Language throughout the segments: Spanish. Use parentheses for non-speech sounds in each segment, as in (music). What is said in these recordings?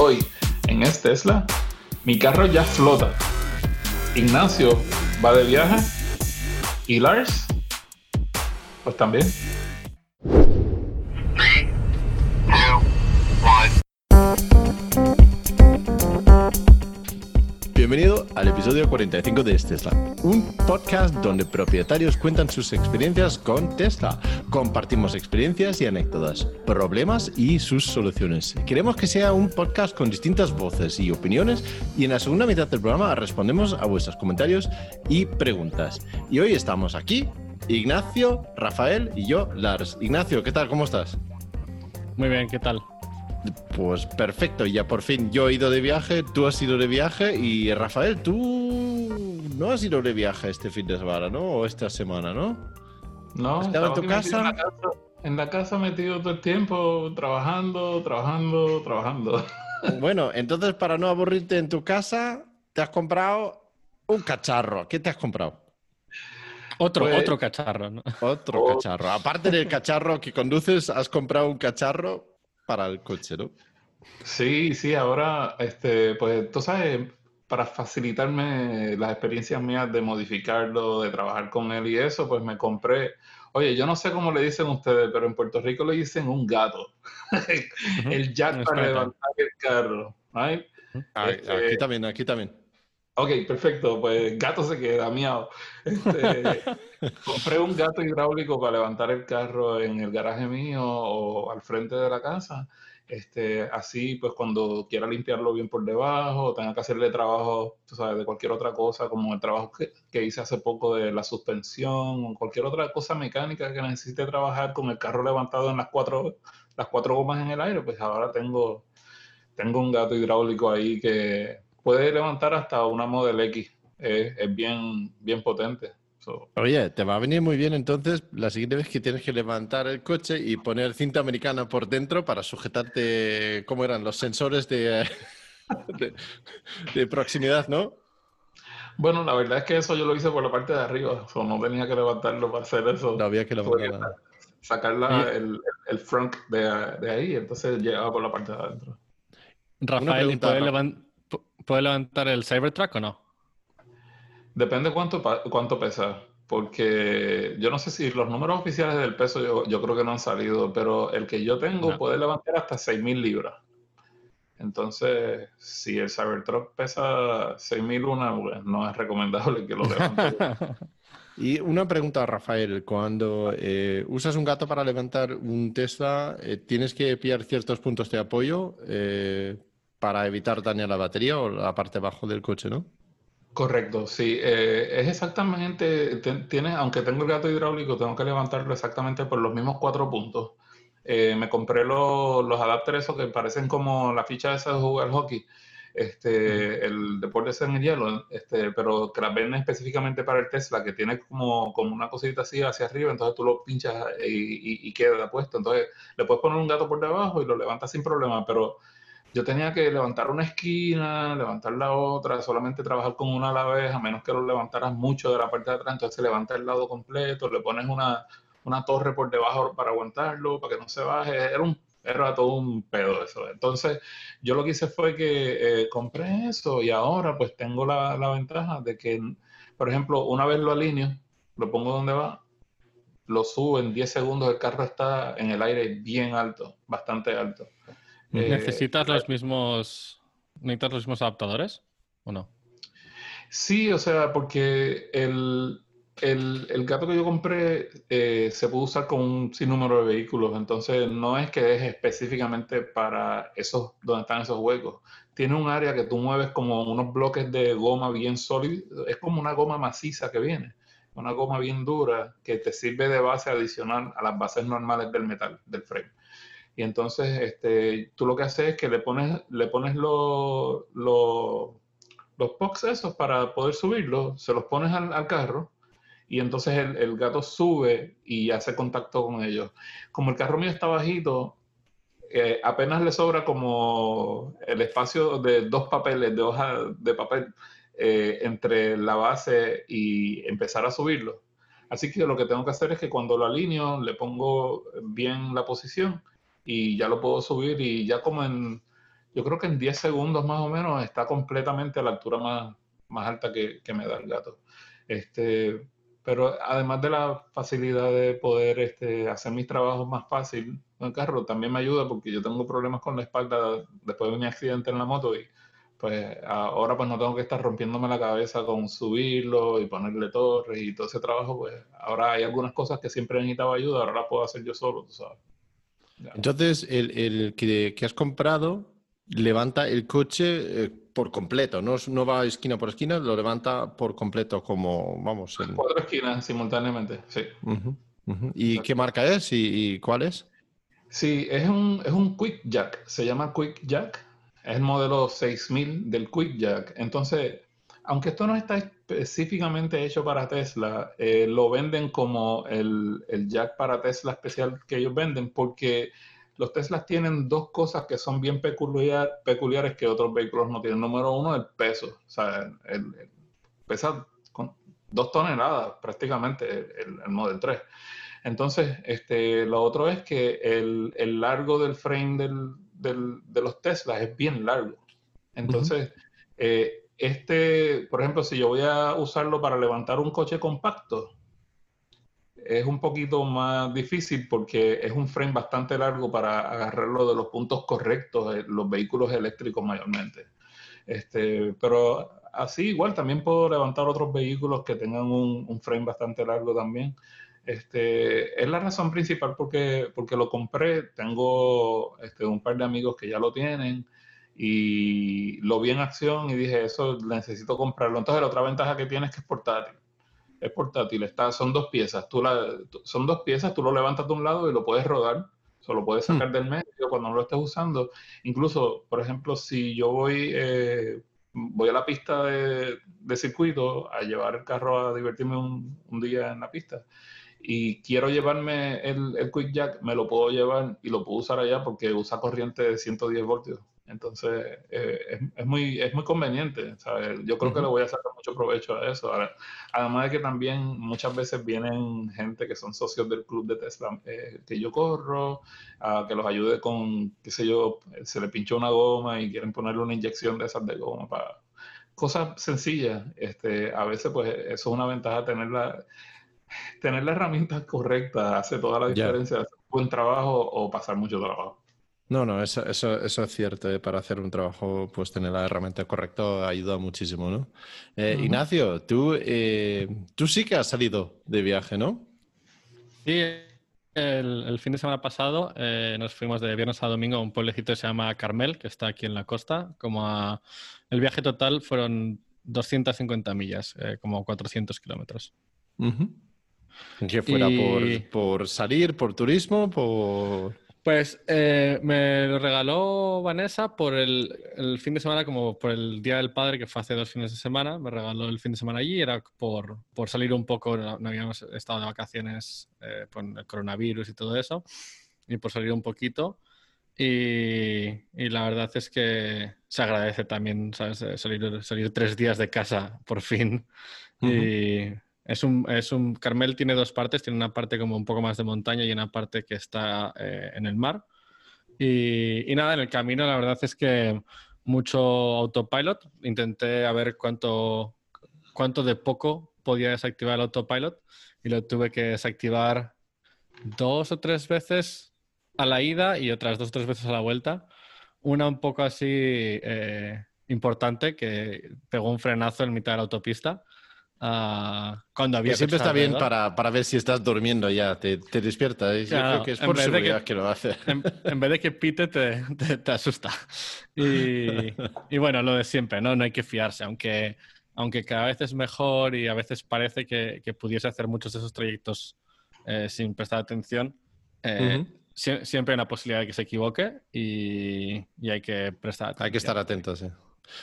Hoy, en este Tesla, mi carro ya flota. Ignacio va de viaje. ¿Y Lars? Pues también. Al episodio 45 de Tesla, un podcast donde propietarios cuentan sus experiencias con Tesla. Compartimos experiencias y anécdotas, problemas y sus soluciones. Queremos que sea un podcast con distintas voces y opiniones y en la segunda mitad del programa respondemos a vuestros comentarios y preguntas. Y hoy estamos aquí, Ignacio, Rafael y yo, Lars. Ignacio, ¿qué tal? ¿Cómo estás? Muy bien, ¿qué tal? Pues perfecto, ya por fin yo he ido de viaje, tú has ido de viaje y Rafael, tú no has ido de viaje este fin de semana, ¿no? O esta semana, ¿no? No, ¿Estaba en tu aquí metido casa? En la casa, en la casa metido todo el tiempo, trabajando, trabajando, trabajando. (laughs) Bueno, entonces para no aburrirte en tu casa, te has comprado un cacharro. ¿Qué te has comprado? Otro, Pues- otro cacharro, ¿no? Otro Oh. cacharro. Aparte del cacharro que conduces, has comprado un cacharro para el coche, ¿no? Sí, sí, ahora, este, pues tú sabes, para facilitarme las experiencias mías de modificarlo, de trabajar con él y eso, pues me compré, oye, yo no sé cómo le dicen ustedes, pero en Puerto Rico le dicen un gato, (laughs) el jack para levantar el carro, ¿right? Ah, Este- Aquí también, aquí también. Ok, perfecto, pues gato se queda, miau. Este, (laughs) compré un gato hidráulico para levantar el carro en el garaje mío o al frente de la casa. Este, así, pues cuando quiera limpiarlo bien por debajo, tenga que hacerle trabajo, tú sabes, de cualquier otra cosa, como el trabajo que, que hice hace poco de la suspensión o cualquier otra cosa mecánica que necesite trabajar con el carro levantado en las cuatro, las cuatro gomas en el aire, pues ahora tengo, tengo un gato hidráulico ahí que puede levantar hasta una Model X. Es, es bien, bien potente. So, Oye, te va a venir muy bien entonces la siguiente vez que tienes que levantar el coche y poner cinta americana por dentro para sujetarte, ¿cómo eran? Los sensores de, (laughs) de, de proximidad, ¿no? Bueno, la verdad es que eso yo lo hice por la parte de arriba. So, no tenía que levantarlo para hacer eso. No había que Fue levantar nada. sacar la- el, el front de, de ahí, entonces llegaba por la parte de adentro. Rafael, ¿y pregunta, ¿puede, Rafa. levan- pu- puede levantar el Cybertruck o no? Depende cuánto, cuánto pesa, porque yo no sé si los números oficiales del peso yo, yo creo que no han salido, pero el que yo tengo No. puede levantar hasta 6.000 libras. Entonces, si el Cybertruck pesa 6.001, pues no es recomendable que lo levante. (laughs) Y una pregunta, Rafael, cuando eh, usas un gato para levantar un Tesla, eh, ¿tienes que pillar ciertos puntos de apoyo eh, para evitar dañar la batería o la parte bajo del coche, ¿no? Correcto, sí. eh, es exactamente, te- tienes, aunque tengo el gato hidráulico, tengo que levantarlo exactamente por los mismos cuatro puntos. Eh, me compré los, los adapters esos que parecen como la ficha esa de jugar hockey, este, el deporte ese en el hielo, este, pero que las venden específicamente para el Tesla, que tiene como, como una cosita así hacia arriba, entonces tú lo pinchas y, y- y queda puesto. Entonces le puedes poner un gato por debajo y lo levantas sin problema, pero yo tenía que levantar una esquina, levantar la otra, solamente trabajar con una a la vez, a menos que lo levantaras mucho de la parte de atrás, entonces se levanta el lado completo, le pones una, una torre por debajo para aguantarlo, para que no se baje, era, un, era todo un pedo eso. Entonces yo lo que hice fue que eh, compré eso y ahora pues tengo la, la ventaja de que, por ejemplo, una vez lo alineo, lo pongo donde va, lo subo en 10 segundos, el carro está en el aire bien alto, bastante alto. Eh, ¿Necesitas los mismos, necesitas los mismos adaptadores o no? Sí, o sea, porque el, el, el gato que yo compré eh, se puede usar con un sinnúmero de vehículos, entonces no es que es específicamente para esos, donde están esos huecos. Tiene un área que tú mueves como unos bloques de goma bien sólidos, es como una goma maciza que viene, una goma bien dura que te sirve de base adicional a las bases normales del metal, del frame. Y entonces este, tú lo que haces es que le pones, le pones los los- los pucks esos para poder subirlos, se los pones al, al carro y entonces el, el gato sube y hace contacto con ellos. Como el carro mío está bajito, eh, apenas le sobra como el espacio de dos papeles, de hoja de papel, eh, entre la base y empezar a subirlo. Así que lo que tengo que hacer es que cuando lo alineo, le pongo bien la posición y ya lo puedo subir y ya como en yo creo que en 10 segundos más o menos está completamente a la altura más, más alta que, que me da el gato. Este, pero además de la facilidad de poder este, hacer mis trabajos más fácil en el carro, también me ayuda porque yo tengo problemas con la espalda después de mi accidente en la moto y pues ahora pues no tengo que estar rompiéndome la cabeza con subirlo y ponerle torres y todo ese trabajo, pues ahora hay algunas cosas que siempre necesitaba ayuda, ahora las puedo hacer yo solo, tú sabes. Entonces, el, el que, que, has comprado levanta el coche eh, por completo, no, no va esquina por esquina, lo levanta por completo como, vamos... En... Cuatro esquinas simultáneamente, sí. ¿Y qué marca es y, cuál es? Sí, es un, es un Quick Jack, se llama Quick Jack, es el modelo 6000 del Quick Jack. Entonces, aunque esto no está específicamente hecho para Tesla, eh, lo venden como el, el jack para Tesla especial que ellos venden porque los Teslas tienen dos cosas que son bien peculiar, peculiares que otros vehículos no tienen. Número uno, el peso. O sea, el, pesa con dos toneladas prácticamente el, el, Model 3. Entonces, este, lo otro es que el, el largo del frame del, del, de los Teslas es bien largo. Entonces, eh, este, por ejemplo, si yo voy a usarlo para levantar un coche compacto, es un poquito más difícil porque es un frame bastante largo para agarrarlo de los puntos correctos, eh, los vehículos eléctricos mayormente. Este, pero así igual también puedo levantar otros vehículos que tengan un, frame bastante largo también. Este, es la razón principal porque, porque lo compré. Tengo este, un par de amigos que ya lo tienen y lo vi en acción y dije, eso necesito comprarlo. Entonces la otra ventaja que tiene es que es portátil es portátil, está, son dos piezas. Tú la, son dos piezas, tú lo levantas de un lado y lo puedes rodar, o lo puedes sacar hmm. del medio cuando no lo estés usando. Incluso, por ejemplo, si yo voy, eh, voy a la pista de, circuito a llevar el carro a divertirme un, un, día en la pista y quiero llevarme el, el Quick Jack, me lo puedo llevar y lo puedo usar allá porque usa corriente de 110 voltios. Entonces, eh, es, es, muy, es muy conveniente. ¿sabes? Yo creo que le voy a sacar mucho provecho a eso. además de que también muchas veces vienen gente que son socios del club de Tesla eh, que yo corro, a que los ayude con, qué sé yo, se le pinchó una goma y quieren ponerle una inyección de esas de goma para cosas sencillas. Este, a veces, pues, eso es una ventaja tener la, tener la herramienta (laughs) correcta hace toda la diferencia, hacer un buen trabajo o pasar mucho trabajo. No, no, eso, eso, eso es cierto. Eh, para hacer un trabajo, pues tener la herramienta correcta ayuda muchísimo, ¿no? Eh, Ignacio, tú, eh, tú sí que has salido de viaje, ¿no? Sí, el, fin de semana pasado nos fuimos de viernes a domingo a un pueblecito que se llama Carmel, que está aquí en la costa. Como el viaje total fueron 250 millas, como 400 kilómetros. ¿Qué fuera por, por salir, por turismo, por...? Pues eh, me lo regaló Vanessa por el, fin de semana, como por el Día del Padre, que fue hace dos fines de semana. Me regaló el fin de semana allí, era por, por salir un poco, no, habíamos estado de vacaciones eh, con el coronavirus y todo eso, y por salir un poquito. Y, y, la verdad es que se agradece también ¿sabes? Salir, salir tres días de casa por fin. Y es un, es un, Carmel tiene dos partes, tiene una parte como un poco más de montaña y una parte que está eh, en el mar. Y, nada, en el camino la verdad es que mucho autopilot. Intenté a ver cuánto, cuánto de poco podía desactivar el autopilot y lo tuve que desactivar dos o tres veces a la ida y otras dos o tres veces a la vuelta. Una un poco así eh, importante que pegó un frenazo en mitad de la autopista Ah, cuando había siempre está bien para, para, ver si estás durmiendo ya, te, te despierta. Yo creo que es por seguridad que, que, lo hace. En, vez de que pite, te, te, asusta. Y, y, bueno, lo de siempre, ¿no? No hay que fiarse, aunque, aunque cada vez es mejor y a veces parece que, que pudiese hacer muchos de esos trayectos eh, sin prestar atención. Eh, siempre hay una posibilidad de que se equivoque y, y hay que prestar atención. Hay que estar atentos, sí.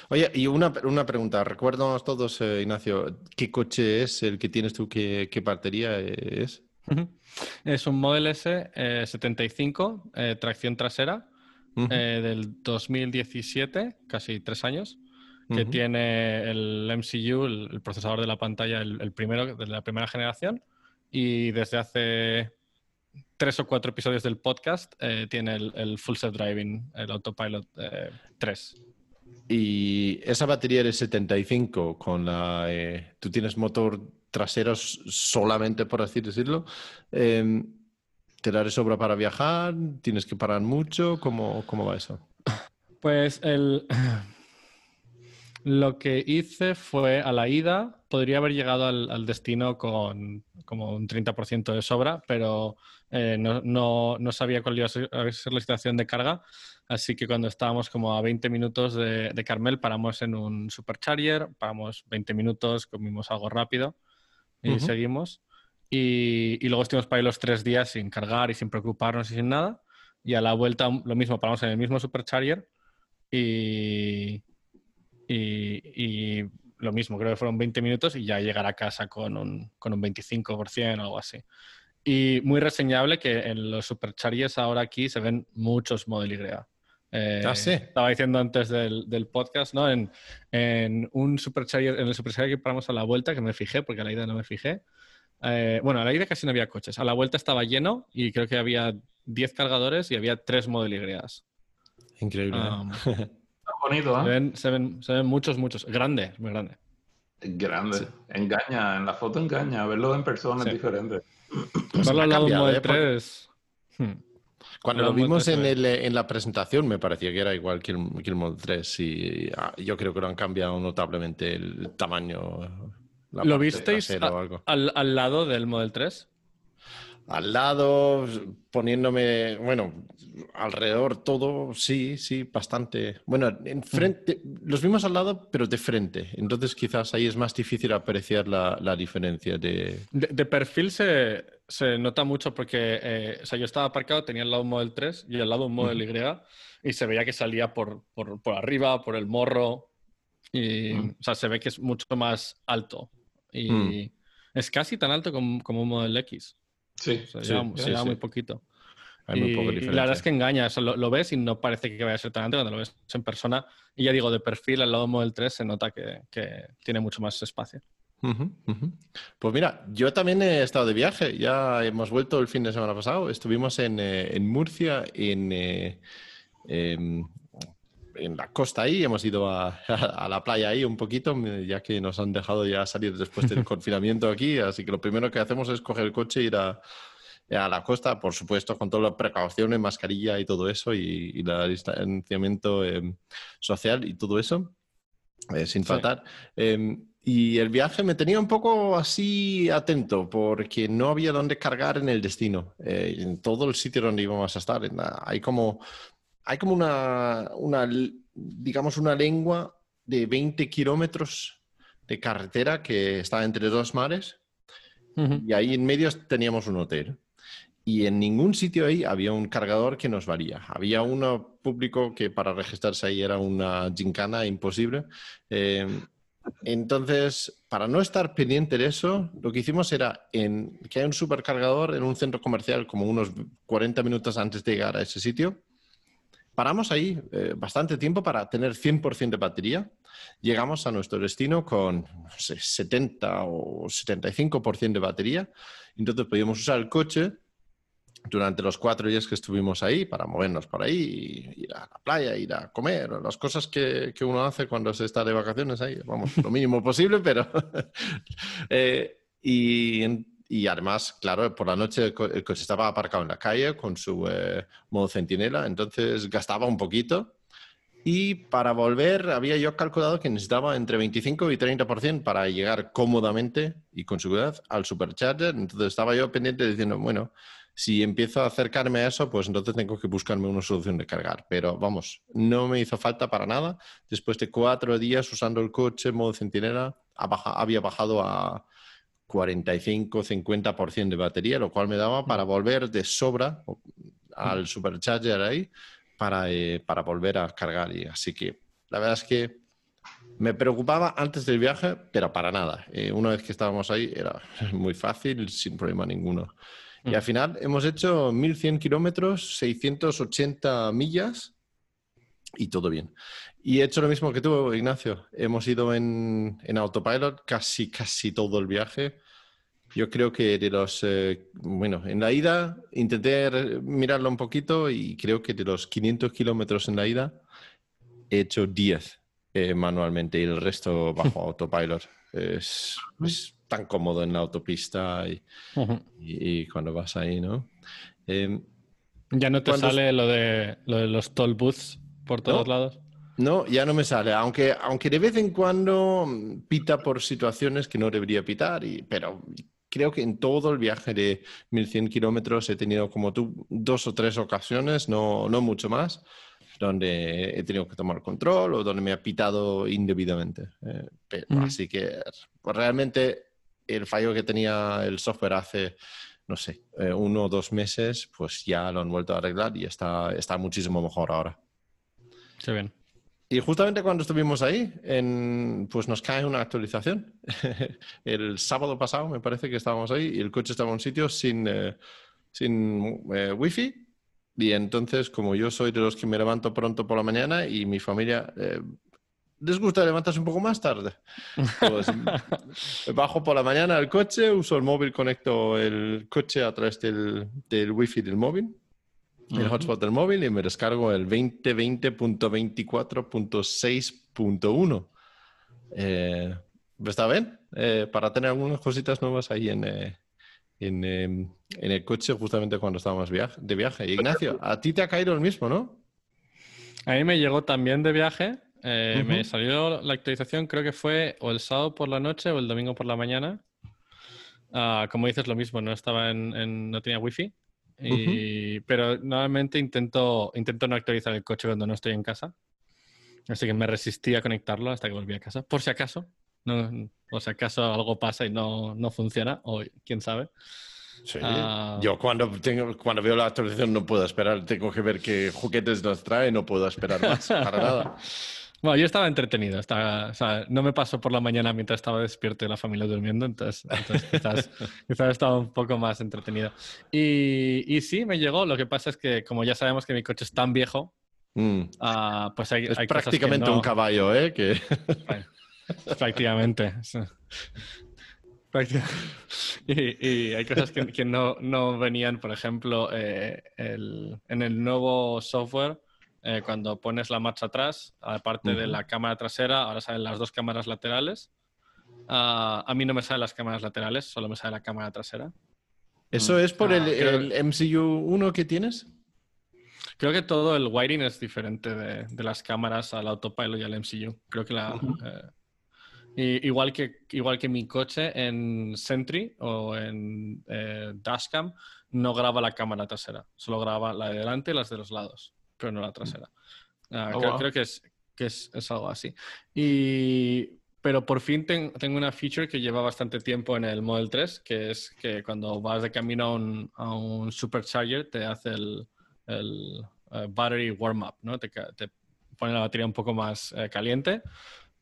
Oye, y una, una pregunta. Recuerdos todos, eh, Ignacio, ¿qué coche es el que tienes tú? ¿Qué, qué batería es? Es un Model S 75, eh, eh, tracción trasera, del 2017, casi tres años, que tiene el MCU, el, procesador de la pantalla, el, primero de la primera generación, y desde hace tres o cuatro episodios del podcast eh, tiene el, Full Self Driving, el Autopilot 3. Y esa batería de 75 con la... tú tienes motor trasero solamente, por así decirlo. Em, ¿Te daré sobra para viajar? ¿Tienes que parar mucho? ¿Cómo, cómo va eso? Pues el... (clears throat) Lo que hice fue a la ida, podría haber llegado al, destino con como un 30% de sobra, pero eh, no, sabía cuál iba a ser, la situación de carga. Así que cuando estábamos como a 20 minutos de, Carmel, paramos en un supercharger, paramos 20 minutos, comimos algo rápido y seguimos. Y, y, luego estuvimos para ahí los tres días sin cargar y sin preocuparnos y sin nada. Y a la vuelta lo mismo, paramos en el mismo supercharger y, y, lo mismo, creo que fueron 20 minutos y ya llegar a casa con un, con un 25% o algo así. Y muy reseñable que en los superchargers ahora aquí se ven muchos Model Y. Eh, ah, sí. Estaba diciendo antes del, del podcast, ¿no? En, en, un supercharger, en el supercharger que paramos a la vuelta, que me fijé, porque a la ida no me fijé. Eh, bueno, a la ida casi no había coches. A la vuelta estaba lleno y creo que había 10 cargadores y había 3 Model Y. Increíble. Um, bonito, ¿eh? Se ven, se ven, muchos, muchos. Grande, muy grande. Grande. Engaña, en la foto engaña. Verlo en persona es diferente. Verlo al lado Model 3. Hmm. Cuando lo vimos en, el, en, la presentación me parecía que era igual que el, que el Model 3 y ah, yo creo que lo han cambiado notablemente el tamaño. ¿Lo visteis al, al, lado del Model 3? Al lado, poniéndome, bueno, alrededor todo, sí, sí, bastante. Bueno, en frente, los vimos al lado, pero de frente. Entonces quizás ahí es más difícil apreciar la, la diferencia de... de... perfil se, se, nota mucho porque, eh, o sea, yo estaba aparcado, tenía al lado un Model 3 y al lado un Model Y y se veía que salía por, por, por, arriba, por el morro. Y, O sea, se ve que es mucho más alto. Y mm. es casi tan alto como, como un Model X. Sí, se, llama, muy poquito. y, la verdad es que engaña, lo, ves y no parece que vaya a ser tan grande cuando lo ves en persona. Y ya digo, de perfil al lado Model 3 se nota que, tiene mucho más espacio. Pues mira, yo también he estado de viaje, ya hemos vuelto el fin de semana pasado, estuvimos en, eh, Murcia, en, eh, em, en la costa ahí, hemos ido a, (laughs) a, la playa ahí un poquito, ya que nos han dejado ya salir después del (laughs) confinamiento aquí, así que lo primero que hacemos es coger el coche e ir a, a la costa, por supuesto, con todas las precauciones, mascarilla y todo eso, y, el distanciamiento em, social y todo eso, eh, sin faltar. Em, y el viaje me tenía un poco así atento porque no había dónde cargar en el destino, eh, en todo el sitio donde íbamos a estar. Hay como hay como una, digamos, una lengua de 20 kilómetros de carretera que está entre dos mares y ahí en medio teníamos un hotel. Y en ningún sitio ahí había un cargador que nos valía. Había uno público que para registrarse ahí era una gincana imposible. Eh, entonces, para no estar pendiente de eso, lo que hicimos era en, que hay un supercargador en un centro comercial como unos 40 minutos antes de llegar a ese sitio Paramos ahí eh, bastante tiempo para tener 100% de batería. Llegamos a nuestro destino con 70 o 75% de batería. Entonces podíamos usar el coche durante los cuatro días que estuvimos ahí para movernos por ahí, ir a la playa, ir a comer, las cosas que, que uno hace cuando se está de vacaciones ahí, vamos, lo mínimo (laughs) posible, pero... (laughs) eh, y y además, claro, por la noche el, coche estaba aparcado en la calle con su eh, modo centinela, entonces gastaba un poquito. Y para volver, había yo calculado que necesitaba entre 25 y 30% para llegar cómodamente y con seguridad al supercharger. Entonces estaba yo pendiente diciendo, bueno, si empiezo a acercarme a eso, pues entonces tengo que buscarme una solución de cargar. Pero vamos, no me hizo falta para nada. Después de cuatro días usando el coche modo centinela, había bajado a 45-50% de batería, lo cual me daba para volver de sobra al supercharger ahí para, eh, para volver a cargar. Y así que la verdad es que me preocupaba antes del viaje, pero para nada. Eh, una vez que estábamos ahí era (laughs) muy fácil, sin problema ninguno. Y al final hemos hecho 1100 kilómetros, 680 millas y todo bien. Y he hecho lo mismo que tú, Ignacio. Hemos ido en, en autopilot casi, casi todo el viaje. Yo creo que de los, eh, bueno, en la ida intenté mirarlo un poquito y creo que de los 500 kilómetros en la ida he hecho 10 eh, manualmente y el resto bajo (laughs) autopilot. Es, tan cómodo en la autopista y, cuando vas ahí, ¿no? Em, ¿Ya no te sale lo de, lo de los toll booths por todos lados? No, ya no me sale, aunque, aunque de vez en cuando pita por situaciones que no debería pitar, y, pero creo que en todo el viaje de 1100 kilómetros he tenido como tú dos o tres ocasiones, no, no mucho más, donde he tenido que tomar control o donde me ha pitado indebidamente. Eh, así que pues, realmente el fallo que tenía el software hace, no sé, eh, uno o dos meses, pues ya lo han vuelto a arreglar y está, está muchísimo mejor ahora. Sí, bien. Y justamente cuando estuvimos ahí, pues nos cae una actualización. (laughs) el sábado pasado me parece que estábamos ahí y el coche estaba en un sitio sin, eh, sin eh, wifi. Y entonces, como yo soy de los que me levanto pronto por la mañana y mi familia eh, les gusta levantarse un poco más tarde, pues (laughs) bajo por la mañana al coche, uso el móvil, conecto el coche a través del, del wifi del móvil el hotspot del móvil y me descargo el 2020.24.6.1. Eh, ¿Está bien? Eh, para tener algunas cositas nuevas ahí en, eh, em, en, el coche justamente cuando estábamos de viaje. Ignacio, a ti te ha caído el mismo, ¿no? A mí me llegó también de viaje. Me salió la actualización, creo que fue o el sábado por la noche o el domingo por la mañana. Ah, como dices, lo mismo, no estaba en, no tenía wifi. Pero nuevamente intento, intento no actualizar el coche cuando no estoy en casa. Así que me resistí a conectarlo hasta que volví a casa. Por si acaso. No, por si acaso algo pasa y no, no funciona. O quién sabe. Ah. Yo cuando, tengo, cuando veo la actualización no puedo esperar. Tengo que ver qué juguetes nos trae. No puedo esperar más. para nada. (laughs) Bueno, yo estaba entretenido. Estaba, o sea, no me pasó por la mañana mientras estaba despierto y la familia durmiendo, entonces, (laughs) quizás, estaba un poco más entretenido. Y, y, sí, me llegó. Lo que pasa es que, como ya sabemos que mi coche es tan viejo, mm. ah, pues hay, es prácticamente un caballo, ¿eh? Que... prácticamente. (laughs) Y, y, hay cosas que, que no, no, venían, por ejemplo, eh, el, en el nuevo software eh, cuando pones la marcha atrás, aparte de la cámara trasera, ahora salen las dos cámaras laterales. Ah, a mí no me salen las cámaras laterales, solo me sale la cámara trasera. ¿Eso mm. es por el, ah, MCU 1 que tienes? Creo que todo el wiring es diferente de, las cámaras al autopilot y al MCU. Creo que la... Eh, igual, que, igual que mi coche en Sentry o en eh, Dashcam no graba la cámara trasera, solo graba la de delante y las de los lados pero no la trasera. Ah, oh, creo, que, es, que es, es, algo así. Y, pero por fin tengo una feature que lleva bastante tiempo en el Model 3, que es que cuando vas de camino a un, a un supercharger te hace el, el eh, battery warm-up, ¿no? Te, te, pone la batería un poco más eh, caliente.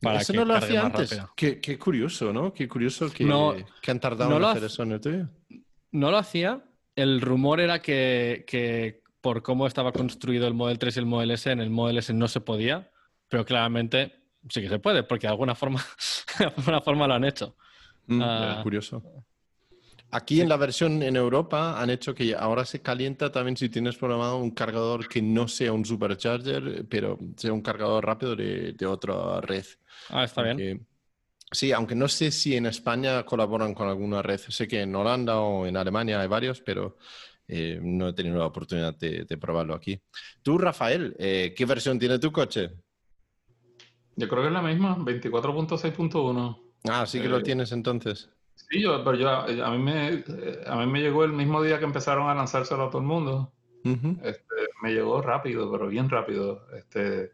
Para eso no lo hacía antes. Qué, qué, curioso, ¿no? Qué curioso que, no, que han tardado en hacer eso en el tuyo. No lo hacía. El rumor era que, que por cómo estaba construido el Model 3 y el Model S, en el Model S no se podía, pero claramente sí que se puede, porque de alguna forma, (laughs) de alguna forma lo han hecho. Mm, ah, curioso. Aquí en la versión en Europa han hecho que ahora se calienta también si tienes programado un cargador que no sea un supercharger, pero sea un cargador rápido de, otra red. Ah, está bien. Sí, aunque no sé si en España colaboran con alguna red. Sé que en Holanda o en Alemania hay varios, pero eh, no he tenido la oportunidad de, probarlo aquí. Tú, Rafael, eh, ¿qué versión tiene tu coche? Yo creo que es la misma, 24.6.1. Ah, sí que lo eh, tienes entonces. Sí, yo, pero yo, a, mí me, a mí me llegó el mismo día que empezaron a lanzárselo a todo el mundo. Este, me llegó rápido, pero bien rápido. Este,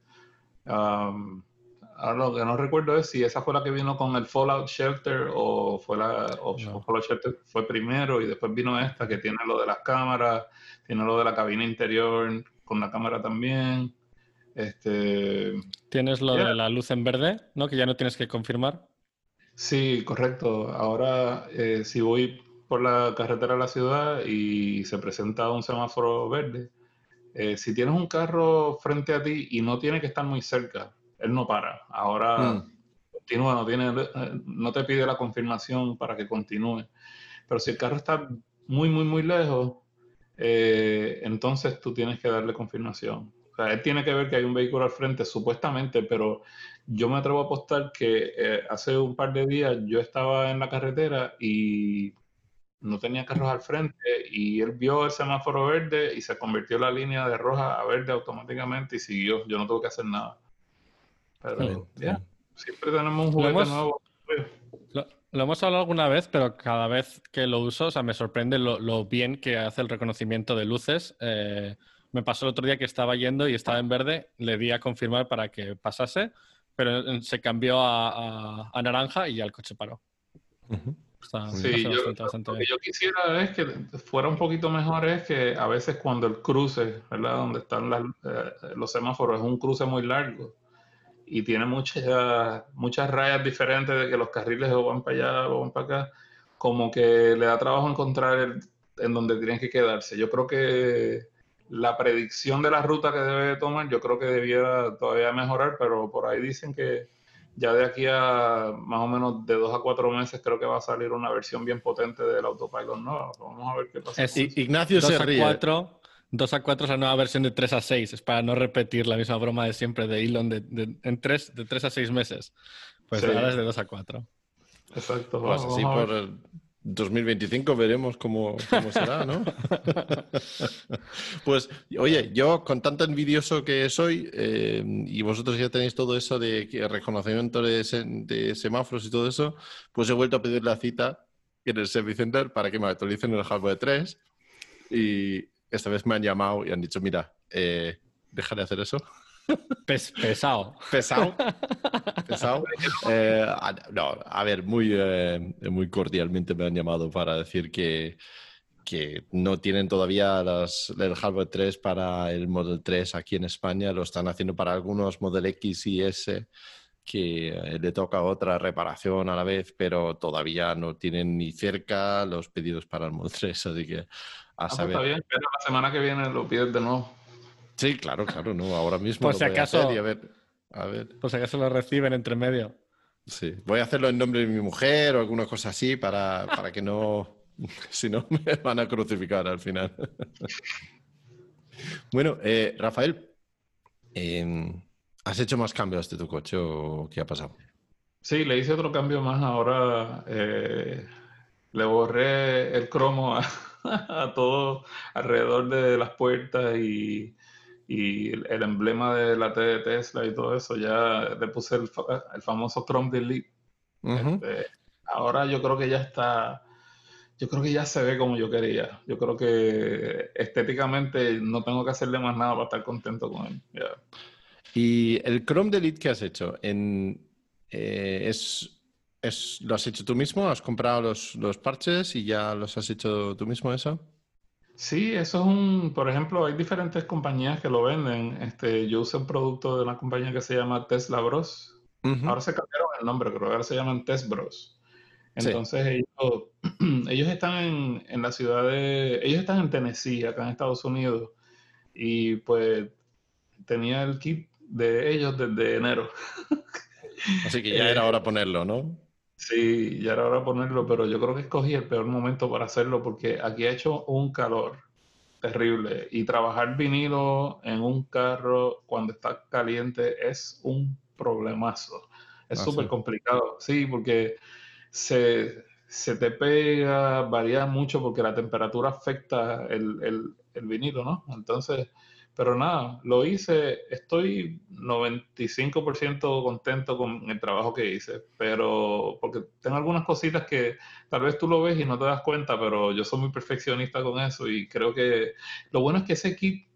Ahora lo que no recuerdo es si esa fue la que vino con el Fallout Shelter o fue la Fallout Shelter fue primero y después vino esta que tiene lo de las cámaras, tiene lo de la cabina interior con la cámara también. Este tienes lo de la luz en verde, ¿no? Que ya no tienes que confirmar. Sí, correcto. Ahora eh, si voy por la carretera de la ciudad y se presenta un semáforo verde, eh, si tienes un carro frente a ti y no tiene que estar muy cerca, él no para. Ahora mm. continúa, no, tiene, no te pide la confirmación para que continúe. Pero si el carro está muy, muy, muy lejos, eh, entonces tú tienes que darle confirmación. O sea, él tiene que ver que hay un vehículo al frente, supuestamente, pero yo me atrevo a apostar que eh, hace un par de días yo estaba en la carretera y no tenía carros al frente y él vio el semáforo verde y se convirtió la línea de roja a verde automáticamente y siguió. Yo no tuve que hacer nada. Pero ya, siempre tenemos un juguete nuevo. Lo, hemos hablado alguna vez, pero cada vez que lo uso, o sea, me sorprende lo, bien que hace el reconocimiento de luces. Eh, me pasó el otro día que estaba yendo y estaba en verde, le di a confirmar para que pasase, pero se cambió a, naranja y ya el coche paró sí, yo, lo que yo quisiera es que fuera un poquito mejor es que a veces cuando el cruce, ¿verdad? Donde están eh, los semáforos, es un cruce muy largo y tiene muchas, muchas rayas diferentes de que los carriles o van para allá o van para acá, como que le da trabajo encontrar en donde tienen que quedarse. Yo creo que la predicción de la ruta que debe tomar, yo creo que debiera todavía mejorar, pero por ahí dicen que ya de aquí a más o menos de dos a cuatro meses creo que va a salir una versión bien potente del autopilot ¿no? Vamos a ver qué pasa. Ignacio se ríe. 4, 2 a 4 es la nueva versión de 3 a 6, es para no repetir la misma broma de siempre de Elon de, en 3, de 3 a 6 meses. Pues ahora es de 2 a 4. Exacto. Pues así por, 2025 veremos cómo, será, ¿no? (laughs) pues, oye, yo con tanto envidioso que soy, eh, y vosotros ya tenéis todo eso de reconocimiento de, semáforos y todo eso, pues he vuelto a pedir la cita en el Service Center para que me actualicen el hardware 3. Y esta vez me han llamado y han dicho, mira, eh, deja de hacer eso (laughs) pesado. Pesado. (laughs) Pesado. Eh, no, a ver, muy, eh, muy cordialmente me han llamado para decir que, que no tienen todavía las, el hardware 3 para el Model 3 aquí en España. Lo están haciendo para algunos Model X y S que eh, le toca otra reparación a la vez, pero todavía no tienen ni cerca los pedidos para el Model 3, así que a ah, pues Está bien, pero la semana que viene lo pides de nuevo. Sí, claro, claro, no. Ahora mismo. Por si acaso. a ver, a ver. Por si acaso lo reciben entre medio. Sí. Voy a hacerlo en nombre de mi mujer o alguna cosa así para, para que no. (laughs) si no, me van a crucificar al final. (laughs) bueno, eh, Rafael, em, ¿has hecho más cambios de tu coche o qué ha pasado? Sí, le hice otro cambio más. Ahora eh, le borré el cromo a, (laughs) a todo alrededor de las puertas y y el, emblema de la T de Tesla y todo eso, ya le puse el, famoso Chrome Delete. Este, ahora yo creo que ya está, yo creo que ya se ve como yo quería. Yo creo que estéticamente no tengo que hacerle más nada para estar contento con él. ¿Y el Chrome Delete que has hecho? En, eh, es, es, ¿Lo has hecho tú mismo? ¿Has comprado los, los parches y ya los has hecho tú mismo eso? Sí, eso es un, por ejemplo, hay diferentes compañías que lo venden. Este, yo usé un producto de una compañía que se llama Tesla Bros. Ahora se cambiaron el nombre, creo que ahora se llaman Test Bros. Entonces ellos, (clears throat) ellos están en, en, la ciudad de, ellos están en Tennessee, acá en Estados Unidos, y pues tenía el kit de ellos desde enero. Así que ya (laughs) era hora ponerlo, ¿no? Sí, ya era hora de ponerlo, pero yo creo que escogí el peor momento para hacerlo porque aquí ha hecho un calor terrible y trabajar vinilo en un carro cuando está caliente es un problemazo. Es ah, súper complicado, sí, porque se, te pega, varía mucho porque la temperatura afecta el, el, el vinilo, ¿no? Entonces, pero nada, lo hice, estoy 95% contento con el trabajo que hice, pero porque tengo algunas cositas que tal vez tú lo ves y no te das cuenta, pero yo soy muy perfeccionista con eso y creo que lo bueno es que ese kit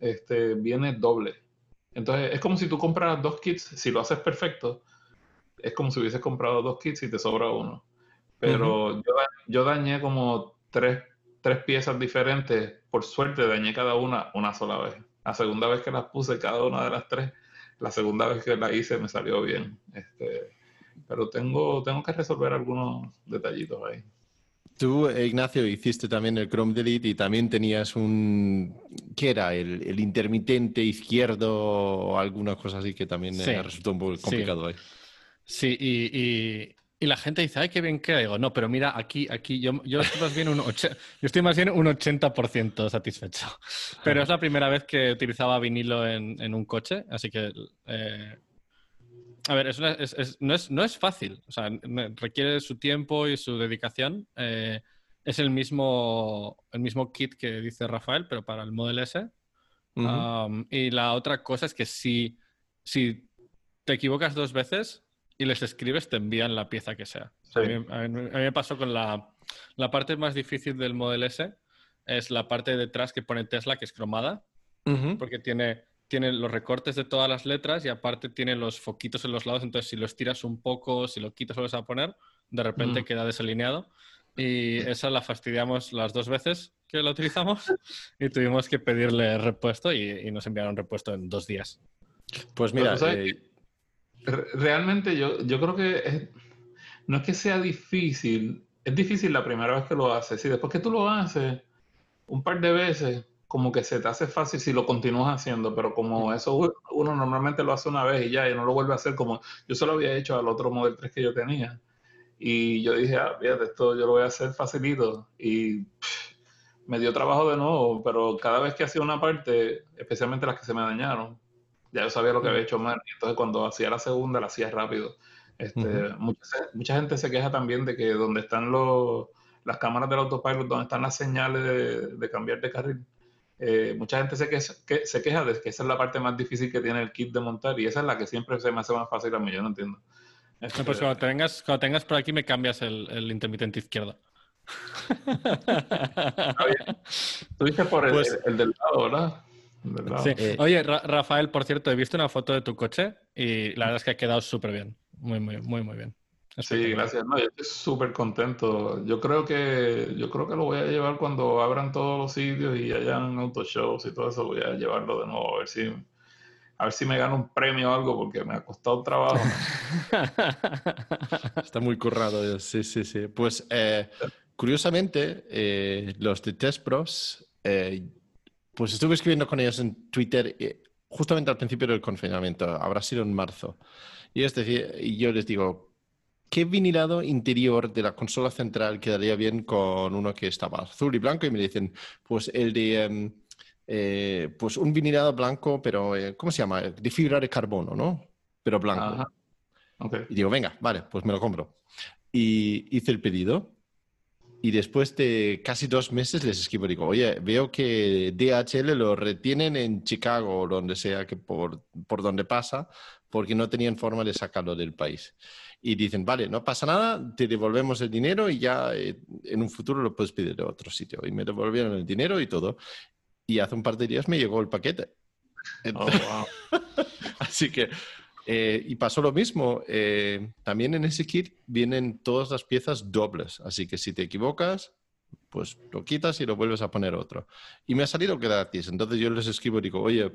este, viene doble. Entonces es como si tú compras dos kits, si lo haces perfecto, es como si hubieses comprado dos kits y te sobra uno. Pero yo, yo dañé como tres, tres piezas diferentes, por suerte dañé cada una una sola vez. La segunda vez que las puse, cada una de las tres, la segunda vez que la hice me salió bien. Este, pero tengo, tengo que resolver algunos detallitos ahí. Tú, Ignacio, hiciste también el Chrome Delete y también tenías un... ¿Qué era? El, intermitente izquierdo o alguna cosa así que también resultó un poco complicado ahí. Sí, y, Y la gente dice, ay, qué bien queda. Digo, no, pero mira, aquí, aquí, yo, yo estoy más bien un, yo estoy más bien un 80% satisfecho. Pero es la primera vez que utilizaba vinilo en, en un coche, así que... Eh, a ver, es es, no, es, no, es, fácil, o sea, requiere su tiempo y su dedicación. Eh, es el mismo, el mismo kit que dice Rafael, pero para el Model S. y la otra cosa es que si, si te equivocas dos veces, y les escribes, te envían la pieza que sea. A, mí, me pasó con la, la, parte más difícil del Model S, es la parte de detrás que pone Tesla, que es cromada, porque tiene, tiene los recortes de todas las letras y aparte tiene los foquitos en los lados, entonces si los tiras un poco, si lo quitas, vuelves a poner, de repente queda desalineado. Y esa la fastidiamos las dos veces que la utilizamos (laughs) y tuvimos que pedirle repuesto y, nos enviaron repuesto en dos días. Pues mira, realmente yo, yo creo que no es que sea difícil, es difícil la primera vez que lo haces. Y después que tú lo haces un par de veces, como que se te hace fácil si lo continúas haciendo, pero como eso uno normalmente lo hace una vez y ya, y no lo vuelve a hacer como yo solo había hecho al otro Model 3 que yo tenía. Y yo dije, ah, fíjate, esto yo lo voy a hacer facilito. Y me dio trabajo de nuevo, pero cada vez que hacía una parte, especialmente las que se me dañaron, ya yo sabía lo que había hecho mal, y entonces cuando hacía la segunda la hacía rápido. Este, mucha, gente se queja también de que donde están los, las cámaras del autopilot, donde están las señales de, cambiar de carril, eh, mucha gente se, que, se queja de que esa es la parte más difícil que tiene el kit de montar y esa es la que siempre se me hace más fácil a mí, yo no entiendo. Este, pues cuando tengas, cuando tengas por aquí me cambias el, el intermitente izquierdo. Tú dices (laughs) por el, pues el, del lado, ¿verdad? Eh, Oye, Rafael, por cierto, he visto una foto de tu coche y la verdad es que ha quedado súper bien. Muy, muy, muy, muy bien. Sí, gracias. No, yo estoy súper contento. Yo creo que yo creo que lo voy a llevar cuando abran todos los sitios y hayan autoshows y todo eso. Voy a llevarlo de nuevo a ver si a ver si me gano un premio o algo porque me ha costado trabajo. (laughs) Está muy currado, sí, sí, sí. Pues eh, curiosamente, eh, los de Test Pros pues estuve escribiendo con ellos en Twitter eh, justamente al principio del confinamiento, habrá sido en marzo. Y es decir, yo les digo, ¿qué vinilado interior de la consola central quedaría bien con uno que estaba azul y blanco? Y me dicen, pues el de, em, eh, pues un vinilado blanco, pero, eh, ¿cómo se llama? De fibra de carbono, ¿no? Pero blanco. Y digo, venga, vale, pues me lo compro. Y hice el pedido y después de casi dos meses les escribo y digo, oye, veo que DHL lo retienen en Chicago o donde sea que por, por donde pasa, porque no tenían forma de sacarlo del país. Y dicen, vale, no pasa nada, te devolvemos el dinero y ya eh, en un futuro lo puedes pedir de otro sitio. Y me devolvieron el dinero y todo. Y hace un par de días me llegó el paquete. Oh, (laughs) Así que eh, y pasó lo mismo. Eh, también en ese kit vienen todas las piezas dobles. Así que si te equivocas, pues lo quitas y lo vuelves a poner otro. Y me ha salido gratis. Entonces yo les escribo y digo, oye,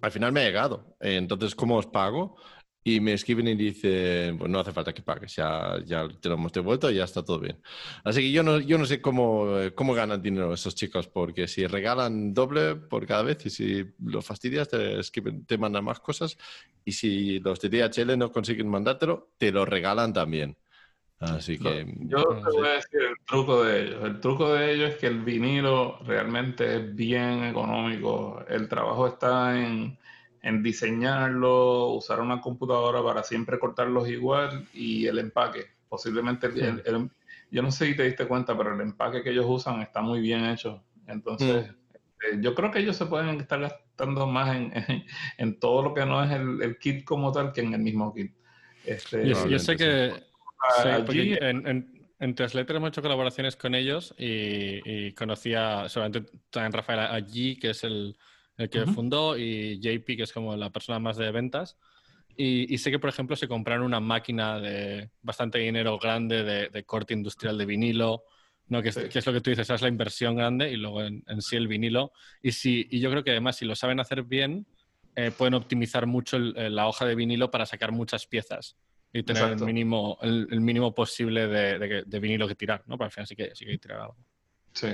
al final me ha llegado. Eh, entonces, ¿cómo os pago? Y me escriben y dicen, pues no hace falta que pagues, ya, ya te lo hemos devuelto y ya está todo bien. Así que yo no, yo no sé cómo, cómo ganan dinero esos chicos, porque si regalan doble por cada vez y si lo fastidias, te, te mandan más cosas y si los de DHL no consiguen mandártelo, te lo regalan también. Así que... Yo te voy a decir el truco de ellos. El truco de ellos es que el vinilo realmente es bien económico. El trabajo está en en diseñarlo, usar una computadora para siempre cortarlos igual y el empaque. Posiblemente, el, yo no sé si te diste cuenta, pero el empaque que ellos usan está muy bien hecho. Entonces, mm. eh, yo creo que ellos se pueden estar gastando más en, (laughs) en, todo lo que no es el, kit como tal que en el mismo kit. Este, yo, sé que en, en, en hemos hecho colaboraciones con ellos y, y conocía solamente también Rafael allí, que es el el que fundó, y JP, que es como la persona más de ventas. Y, sé que, por ejemplo, se compraron una máquina de bastante dinero grande de, corte industrial de vinilo, ¿no? Que, es, lo que tú dices, es la inversión grande y luego en, sí el vinilo. Y, si, y yo creo que además, si lo saben hacer bien, eh, pueden optimizar mucho la hoja de vinilo para sacar muchas piezas y tener el mínimo, el, mínimo posible de, vinilo que tirar, ¿no? Pero al final sí que, sí que hay que tirar algo. Sí.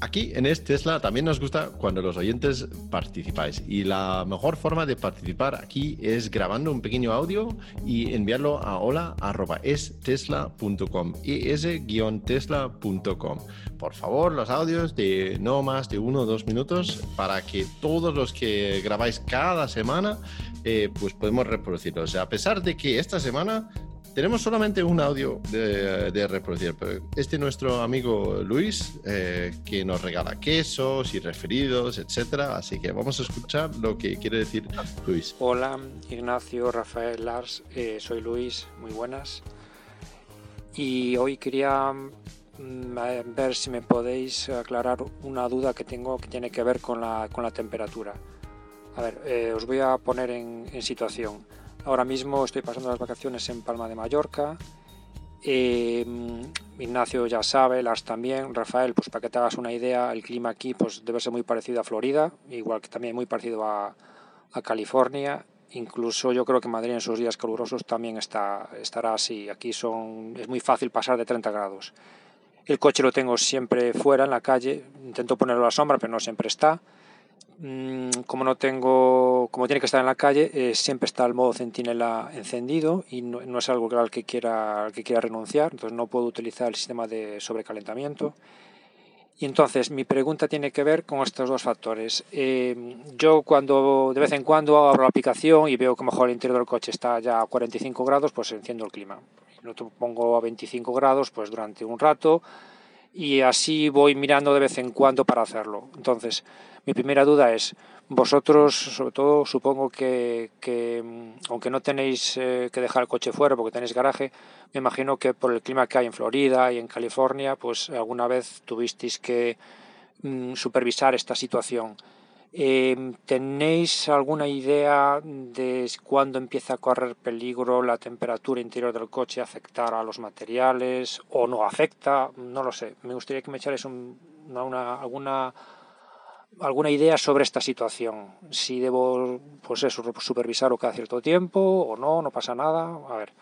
Aquí en este Tesla también nos gusta cuando los oyentes participáis y la mejor forma de participar aquí es grabando un pequeño audio y enviarlo a hola.estesla.com es-tesla.com por favor, los audios de no más de uno o dos minutos para que todos los que grabáis cada semana eh, pues podemos reproducirlos. A pesar de que esta semana tenemos solamente un audio de, reproducir, pero este nuestro amigo Luis eh, que nos regala quesos y referidos, etcétera. Así que vamos a escuchar lo que quiere decir Luis. Hola, Ignacio, Rafael, Lars, eh, soy Luis, muy buenas. Y hoy quería mm, ver si me podéis aclarar una duda que tengo que tiene que ver con la, con la temperatura. A ver, eh, os voy a poner en, en situación. Ahora mismo estoy pasando las vacaciones en Palma de Mallorca. Eh, Ignacio ya sabe, Lars también, Rafael, pues para que te hagas una idea, el clima aquí pues debe ser muy parecido a Florida, igual que también muy parecido a, California. Incluso yo creo que Madrid en sus días calurosos también estará así. Aquí son, es muy fácil pasar de 30 grados. El coche lo tengo siempre fuera, en la calle. Intento ponerlo a la sombra, pero no siempre está. Mm, como no tengo, como tiene que estar en la calle, eh, siempre está el modo centinela encendido y no, es algo al que quiera, que quiera renunciar, entonces no puedo utilizar el sistema de sobrecalentamiento. Y entonces mi pregunta tiene que ver con estos dos factores. Eh, yo cuando de vez en cuando abro la aplicación y veo que mejor el interior del coche está ya a 45 grados, pues enciendo el clima. Lo pongo a 25 grados pues durante un rato y así voy mirando de vez en cuando para hacerlo. Entonces, mi primera duda es, vosotros, sobre todo, supongo que, mm, aunque no tenéis eh, que dejar el coche fuera porque tenéis garaje, me imagino que por el clima que hay en Florida y en California, pues alguna vez tuvisteis que mm, supervisar esta situación. Em, ¿Tenéis alguna idea de cuándo empieza a correr peligro la temperatura interior del coche afectar a los materiales o no afecta? No lo sé. Me gustaría que me echarais una, alguna, alguna idea sobre esta situación. Si debo pues eso, supervisarlo cada cierto tiempo o no, no pasa nada. A ver.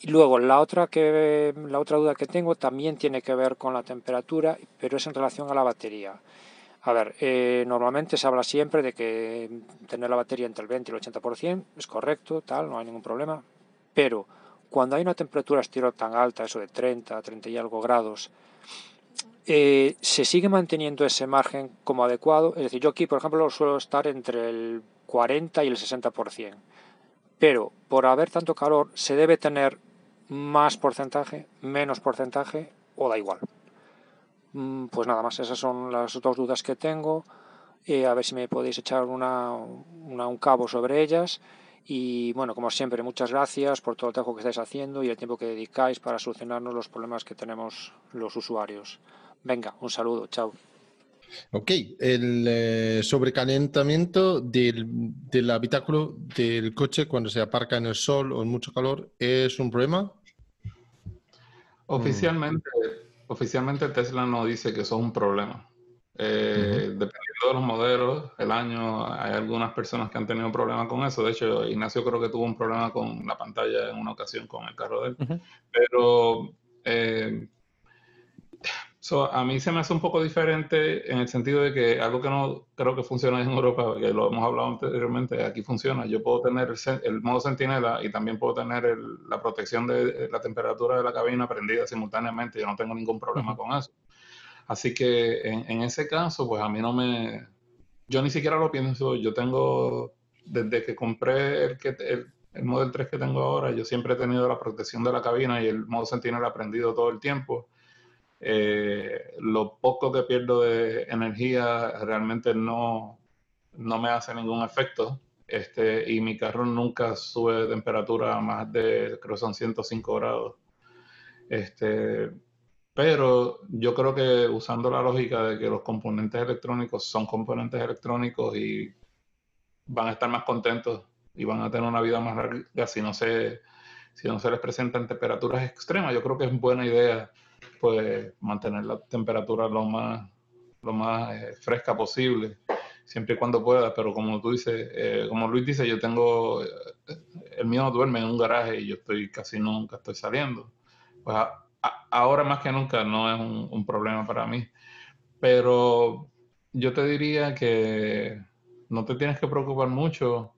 Y luego la otra, que, la otra duda que tengo también tiene que ver con la temperatura, pero es en relación a la batería. A ver, eh, normalmente se habla siempre de que tener la batería entre el 20 y el 80% es correcto, tal, no hay ningún problema. Pero cuando hay una temperatura exterior tan alta, eso de 30, 30 y algo grados, eh, se sigue manteniendo ese margen como adecuado. Es decir, yo aquí, por ejemplo, suelo estar entre el 40 y el 60%. Pero por haber tanto calor, ¿se debe tener más porcentaje, menos porcentaje o da igual? Mm, pues nada más, esas son las dos dudas que tengo. Eh, a ver si me podéis echar una, un cabo sobre ellas. Y bueno, como siempre, muchas gracias por todo el trabajo que estáis haciendo y el tiempo que dedicáis para solucionarnos los problemas que tenemos los usuarios. Venga, un saludo, chao. Ok, el eh, sobrecalentamiento del, del habitáculo del coche cuando se aparca en el sol o en mucho calor es un problema. Oficialmente, oficialmente Tesla no dice que eso es un problema. Eh, dependiendo de los modelos, el año, hay algunas personas que han tenido problemas con eso. De hecho, Ignacio creo que tuvo un problema con la pantalla en una ocasión con el carro de él. Pero eh, a mí se me hace un poco diferente en el sentido de que algo que no creo que funciona en Europa, que lo hemos hablado anteriormente, aquí funciona. Yo puedo tener el, modo centinela y también puedo tener la protección de la temperatura de la cabina prendida simultáneamente. Yo no tengo ningún problema con eso. Así que en, ese caso, pues a mí no me... Yo ni siquiera lo pienso. Yo tengo, desde que compré el, que, el, el Model 3 que tengo ahora, yo siempre he tenido la protección de la cabina y el modo centinela prendido todo el tiempo eh, lo poco que pierdo de energía realmente no, no me hace ningún efecto. Este, y mi carro nunca sube de temperatura a más de, creo son 105 grados. Este, pero yo creo que usando la lógica de que los componentes electrónicos son componentes electrónicos y van a estar más contentos y van a tener una vida más larga si no se, si no se les presentan temperaturas extremas, yo creo que es buena idea pues mantener la temperatura lo más, lo más eh, fresca posible, siempre y cuando pueda, pero como tú dices, eh, como Luis dice, yo tengo, eh, el mío duerme en un garaje y yo estoy casi nunca estoy saliendo. Pues ahora más que nunca no es un, problema para mí. pero yo te diría que no te tienes que preocupar mucho.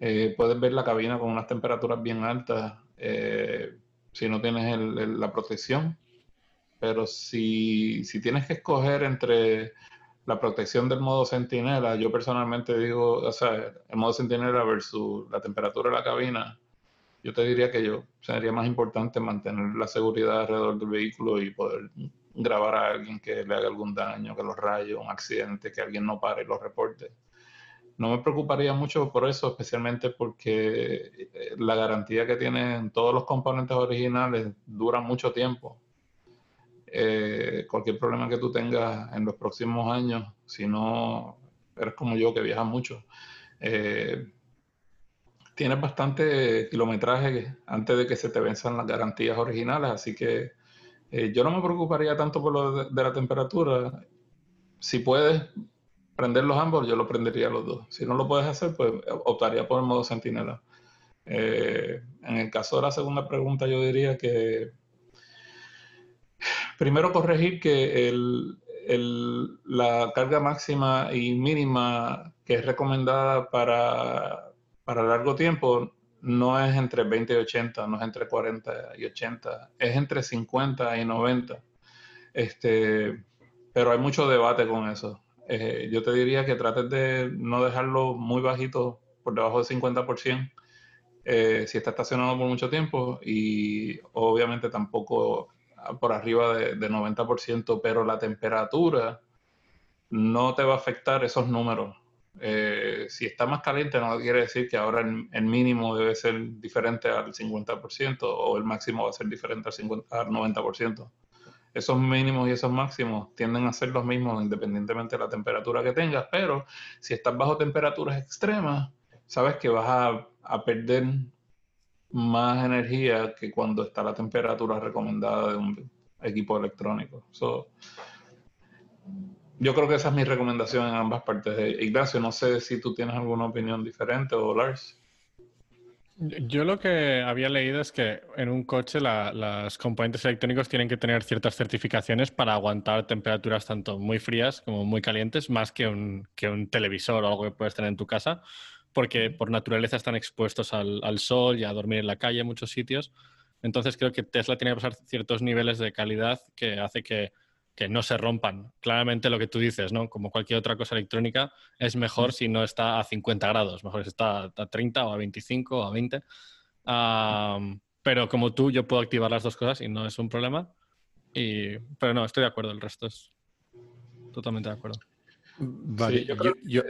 Eh, puedes ver la cabina con unas temperaturas bien altas si no tienes la protección. Pero si, tienes que escoger entre la protección del modo centinela, yo personalmente digo, o sea, el modo centinela versus la temperatura de la cabina, yo te diría que yo sería más importante mantener la seguridad alrededor del vehículo y poder grabar a alguien que le haga algún daño, que los raye, un accidente, que alguien no pare y lo reporte. No me preocuparía mucho por eso, especialmente porque eh, la garantía que tienen todos los componentes originales dura mucho tiempo. Eh, cualquier problema que tú tengas en los próximos años, si no eres como yo que viaja mucho, eh, tienes bastante kilometraje antes de que se te venzan las garantías originales, así que eh, yo no me preocuparía tanto por lo de, la temperatura. Si puedes prender los ambos, yo lo prendería los dos. Si no lo puedes hacer, pues optaría por el modo centinela. En el caso de la segunda pregunta, yo diría que primero corregir que la carga máxima y mínima que es recomendada para para largo tiempo no es entre 20 y 80, no es entre 40 y 80, es entre 50 y 90. Este, pero hay mucho debate con eso. Eh, yo te diría que trates de no dejarlo muy bajito, por debajo del 50%, eh, si está estacionado por mucho tiempo, y obviamente tampoco por arriba de, de 90%, pero la temperatura no te va a afectar esos números. Eh, si está más caliente no quiere decir que ahora el, mínimo debe ser diferente al 50% o el máximo va a ser diferente al, 50, al 90%. Esos mínimos y esos máximos tienden a ser los mismos independientemente de la temperatura que tengas, pero si estás bajo temperaturas extremas, sabes que vas a perder más energía que cuando está la temperatura recomendada de un equipo electrónico. So, yo creo que esa es mi recomendación en ambas partes. De Ignacio, no sé si tú tienes alguna opinión diferente o Lars. Yo lo que había leído es que en un coche los componentes electrónicos tienen que tener ciertas certificaciones para aguantar temperaturas tanto muy frías como muy calientes, más que un, que un televisor o algo que puedes tener en tu casa, porque por naturaleza están expuestos al, al sol y a dormir en la calle en muchos sitios. Entonces creo que Tesla tiene que pasar ciertos niveles de calidad que hace que que no se rompan. Claramente lo que tú dices, ¿no? Como cualquier otra cosa electrónica, es mejor si no está a 50 grados, mejor si está a 30 o a 25 o a 20. pero como tú, yo puedo activar las dos cosas y no es un problema. Y, pero no, estoy de acuerdo, el resto es totalmente de acuerdo. Vale, yo,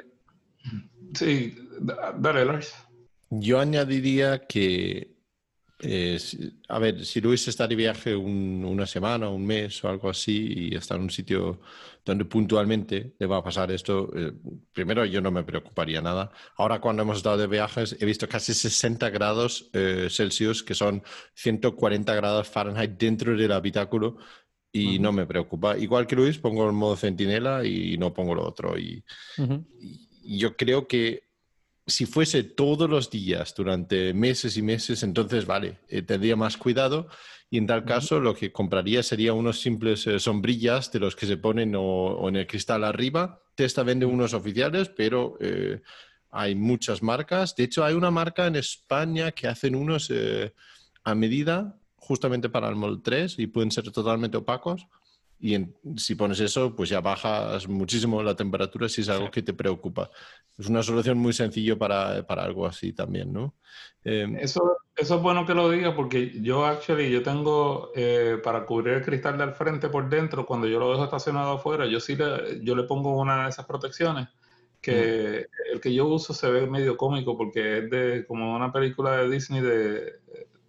sí, dale, Lars. Yo añadiría que eh, a ver, si Luis está de viaje una semana, un mes o algo así y está en un sitio donde puntualmente le va a pasar esto, eh, primero yo no me preocuparía nada. Ahora cuando hemos estado de viajes he visto casi 60 grados eh, Celsius, que son 140 grados Fahrenheit dentro del habitáculo y no me preocupa. Igual que Luis, pongo el modo centinela y no pongo lo otro. y yo creo que si fuese todos los días durante meses y meses, entonces vale, eh, tendría más cuidado y en tal caso lo que compraría sería unos simples eh, sombrillas de los que se ponen o, en el cristal arriba. Testa vende unos oficiales, pero eh, hay muchas marcas. De hecho, hay una marca en España que hacen unos a medida justamente para el Model 3 y pueden ser totalmente opacos. Y si pones eso, pues ya bajas muchísimo la temperatura si es algo que te preocupa. Es una solución muy sencilla para, para algo así también, ¿no? Em, eso, eso es bueno que lo diga porque yo, actually, yo tengo eh, para cubrir el cristal del frente por dentro, cuando yo lo dejo estacionado afuera, yo sí le, yo le pongo una de esas protecciones que el que yo uso se ve medio cómico porque es de como una película de Disney de,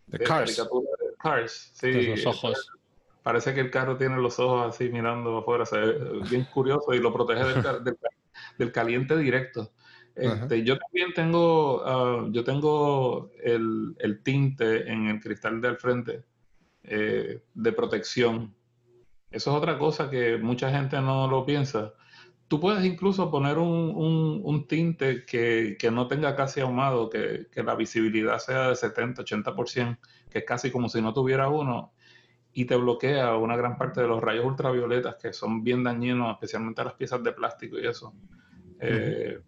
de, Cars. De Cars, sí. Los ojos parece que el carro tiene los ojos así mirando afuera, se ve bien curioso y lo protege del, caliente directo. Este, yo también tengo, ah, yo tengo el, tinte en el cristal del frente eh, de protección. Eso es otra cosa que mucha gente no lo piensa. Tú puedes incluso poner un, tinte que, no tenga casi ahumado, que, que la visibilidad sea de 70, 80%, que es casi como si no tuviera uno y te bloquea una gran parte de los rayos ultravioletas que son bien dañinos, especialmente a las piezas de plástico y eso. Eh,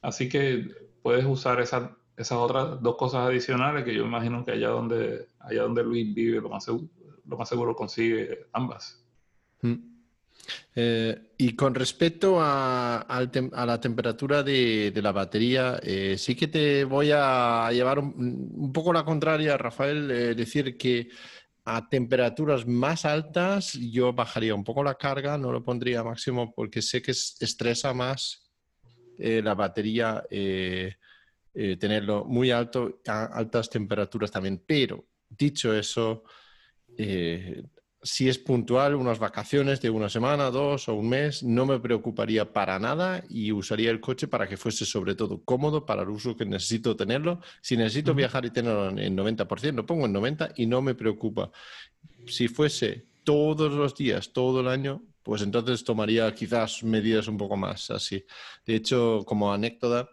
así que puedes usar esas, esas otras dos cosas adicionales que yo imagino que allá donde, allá donde Luis vive, lo más seguro, lo más seguro consigue ambas. Eh, y con respecto a, la temperatura de, la batería, eh, sí que te voy a llevar un, poco la contraria, Rafael, eh, decir que a temperaturas más altas yo bajaría un poco la carga, no lo pondría máximo porque sé que estresa más la batería tenerlo muy alto a altas temperaturas también. Pero dicho eso, si es puntual, unas vacaciones de una semana, dos o un mes, no me preocuparía para nada y usaría el coche para que fuese sobre todo cómodo para el uso que necesito tenerlo. Si necesito viajar y tenerlo en 90%, lo pongo en 90% y no me preocupa. Si fuese todos los días, todo el año, pues entonces tomaría quizás medidas un poco más así. De hecho, como anécdota,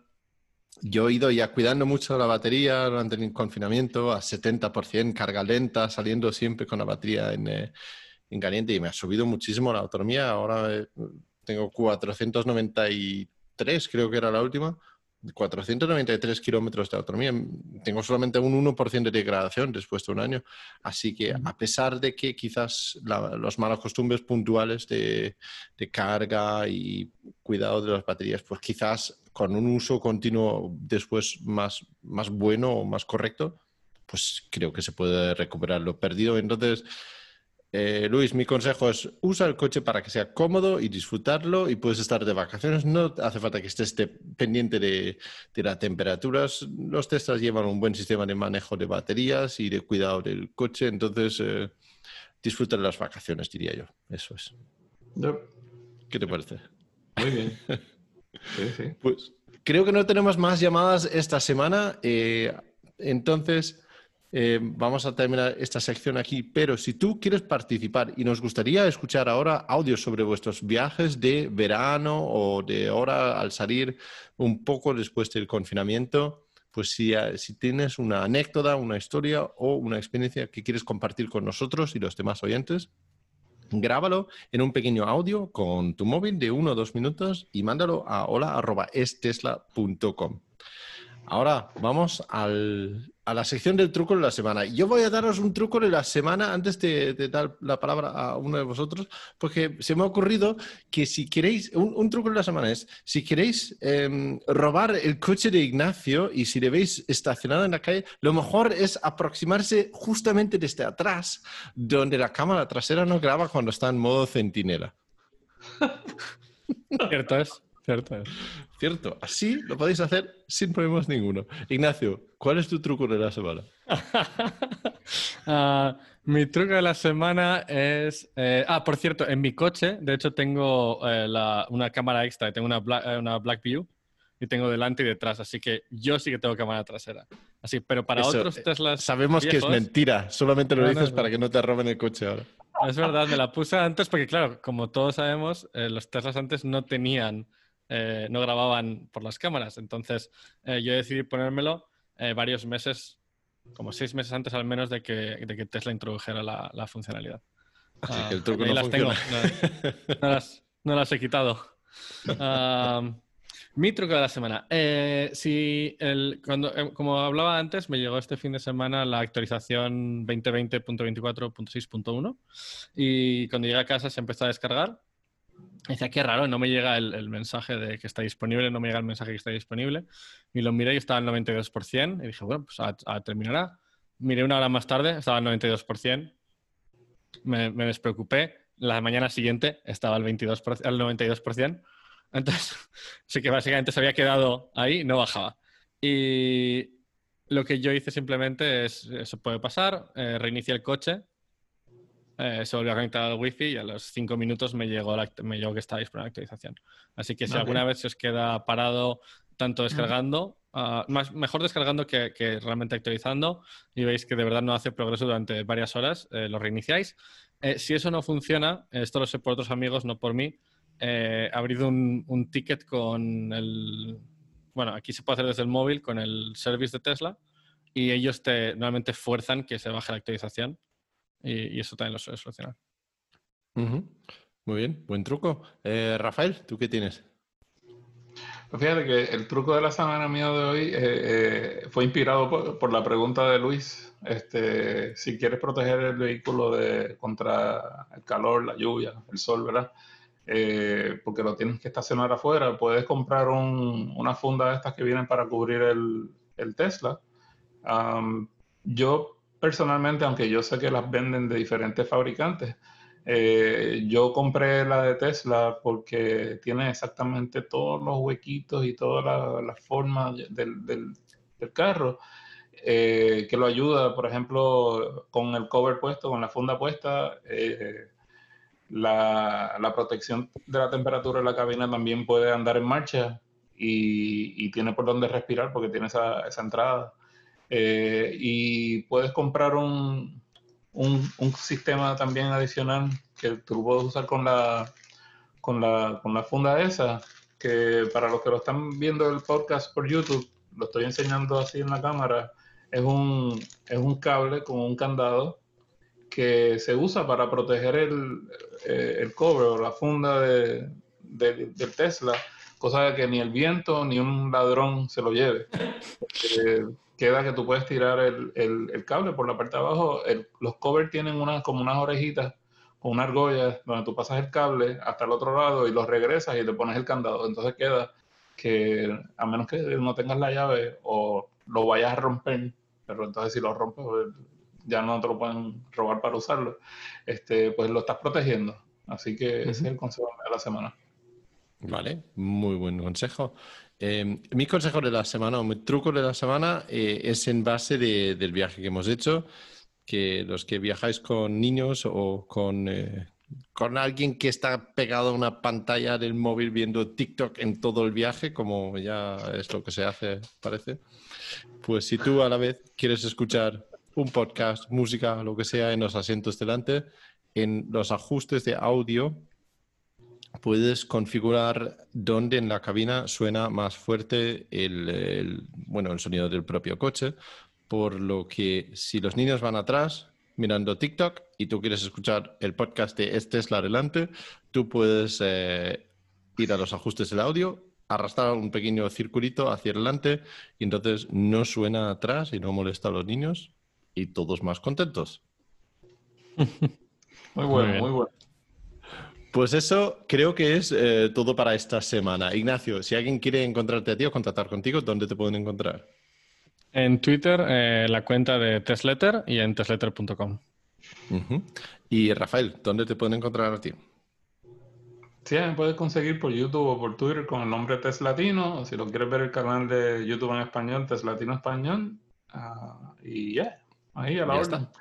yo he ido ya cuidando mucho la batería durante el confinamiento a 70%, carga lenta, saliendo siempre con la batería en, eh, en caliente y me ha subido muchísimo la autonomía. Ahora eh, tengo 493, creo que era la última, 493 kilómetros de autonomía. Tengo solamente un 1% de degradación después de un año. Así que a pesar de que quizás los malos costumbres puntuales de, de, carga y cuidado de las baterías, pues quizás con un uso continuo después más, más bueno o más correcto, pues creo que se puede recuperar lo perdido. Entonces, eh, Luis, mi consejo es usa el coche para que sea cómodo y disfrutarlo y puedes estar de vacaciones. No hace falta que estés pendiente de, las temperaturas. Los Teslas llevan un buen sistema de manejo de baterías y de cuidado del coche. Entonces, eh, disfruta de las vacaciones, diría yo. Eso es. ¿Qué te parece? Muy bien. (laughs) Pues creo que no tenemos más llamadas esta semana. Eh, entonces, eh, vamos a terminar esta sección aquí, pero si tú quieres participar y nos gustaría escuchar ahora audios sobre vuestros viajes de verano o de hora al salir un poco después del confinamiento, pues si, si tienes una anécdota, una historia o una experiencia que quieres compartir con nosotros y los demás oyentes, grábalo en un pequeño audio con tu móvil de uno o dos minutos y mándalo a hola.estesla.com. Ahora vamos al, a la sección del truco de la semana. Yo voy a daros un truco de la semana antes de, dar la palabra a uno de vosotros, porque se me ha ocurrido que si queréis, un, truco de la semana es, si queréis em, robar el coche de Ignacio y si le veis estacionado en la calle, lo mejor es aproximarse justamente desde atrás, donde la cámara trasera no graba cuando está en modo centinela. (laughs) Cierto es. Cierto, Cierto, así lo podéis hacer sin problemas ninguno. Ignacio, ¿cuál es tu truco de la semana? (laughs) Ah, mi truco de la semana es... Eh, ah, por cierto, en mi coche, de hecho, tengo eh, una cámara extra, tengo una Black, eh, una Black View y tengo delante y detrás, así que yo sí que tengo cámara trasera. Así, pero para otros Teslas. Sabemos que es mentira, solamente lo dices para que no te roben el coche ahora. Es verdad, me la puse antes porque, claro, como todos sabemos, los Teslas antes no tenían eh, no grababan por las cámaras. Entonces eh, yo decidí ponérmelo eh, varios meses, como seis meses antes al menos de que, de que Tesla introdujera la, funcionalidad. Así que el truco no las tengo, no, las, he quitado. mi truco de la semana. si el, cuando, como hablaba antes, me llegó este fin de semana la actualización 2020.24.6.1 y cuando llegué a casa se empezó a descargar decía, qué raro, no me llega el, mensaje de que está disponible, no me llega el mensaje que está disponible. Y lo miré y estaba al 92%. Y dije, bueno, pues a, terminará. Miré una hora más tarde, estaba al 92%. Me, me despreocupé. La mañana siguiente estaba al, 22%, al 92%. Entonces, (laughs) sí que básicamente se había quedado ahí, no bajaba. Y lo que yo hice simplemente es, eso puede pasar, eh, el coche eh, se volvió a conectar al wifi y a los cinco minutos me llegó, me llegó que estaba disponible la actualización. Así que si alguna vez se os queda parado tanto descargando, ah, más, mejor descargando que, realmente actualizando y veis que de verdad no hace progreso durante varias horas, eh, lo reiniciáis. Eh, si eso no funciona, esto lo sé por otros amigos, no por mí, abrid un, un ticket con el... Bueno, aquí se puede hacer desde el móvil con el service de Tesla y ellos te normalmente fuerzan que se baje la actualización y, eso también lo suele solucionar. Muy bien, buen truco. Eh, Rafael, ¿tú qué tienes? Pues fíjate que el truco de la semana mío de hoy eh, eh, fue inspirado por, la pregunta de Luis. Este, si quieres proteger el vehículo de, contra el calor, la lluvia, el sol, ¿verdad? porque lo tienes que estacionar afuera, puedes comprar una funda de estas que vienen para cubrir el, Tesla. yo personalmente, aunque yo sé que las venden de diferentes fabricantes, eh, yo compré la de Tesla porque tiene exactamente todos los huequitos y todas las formas del, carro eh, que lo ayuda, por ejemplo, con el cover puesto, con la funda puesta. Eh, la, protección de la temperatura de la cabina también puede andar en marcha y, tiene por dónde respirar porque tiene esa, esa entrada. Y puedes comprar un, un, sistema también adicional que tú puedes usar con la, con la, con la funda esa, que para los que lo están viendo el podcast por YouTube, lo estoy enseñando así en la cámara, es un, es un cable con un candado que se usa para proteger el, eh, el cobre o la funda de, del Tesla, cosa que ni el viento ni un ladrón se lo lleve. (laughs) Eh, queda que tú puedes tirar el, el, cable por la parte de abajo. los covers tienen unas, como unas orejitas con una argolla donde tú pasas el cable hasta el otro lado y lo regresas y te pones el candado. Entonces queda que a menos que no tengas la llave o lo vayas a romper, pero entonces si lo rompes pues, ya no te lo pueden robar para usarlo, este, pues lo estás protegiendo. Así que ese es el consejo de la semana. Vale, muy buen consejo. Eh, mi consejo de la semana o mi truco de la semana eh, es en base del viaje que hemos hecho, que los que viajáis con niños o con, eh, con alguien que está pegado a una pantalla del móvil viendo TikTok en todo el viaje, como ya es lo que se hace, parece, pues si tú a la vez quieres escuchar un podcast, música, lo que sea en los asientos delante, en los ajustes de audio puedes configurar dónde en la cabina suena más fuerte el, bueno, el sonido del propio coche, por lo que si los niños van atrás mirando TikTok y tú quieres escuchar el podcast de Este es la adelante, tú puedes eh, ir a los ajustes del audio, arrastrar un pequeño circulito hacia adelante y entonces no suena atrás y no molesta a los niños y todos más contentos. (laughs) muy bueno, muy bueno. Pues eso creo que es eh, todo para esta semana. Ignacio, si alguien quiere encontrarte a ti o contactar contigo, ¿dónde te pueden encontrar? En Twitter, eh, la cuenta de Testletter y en testletter.com. Y Rafael, ¿dónde te pueden encontrar a ti? Sí, me puedes conseguir por YouTube o por Twitter con el nombre Teslatino. O si lo quieres ver el canal de YouTube en español, Teslatino Español. Ah, y ya, ahí a la hora.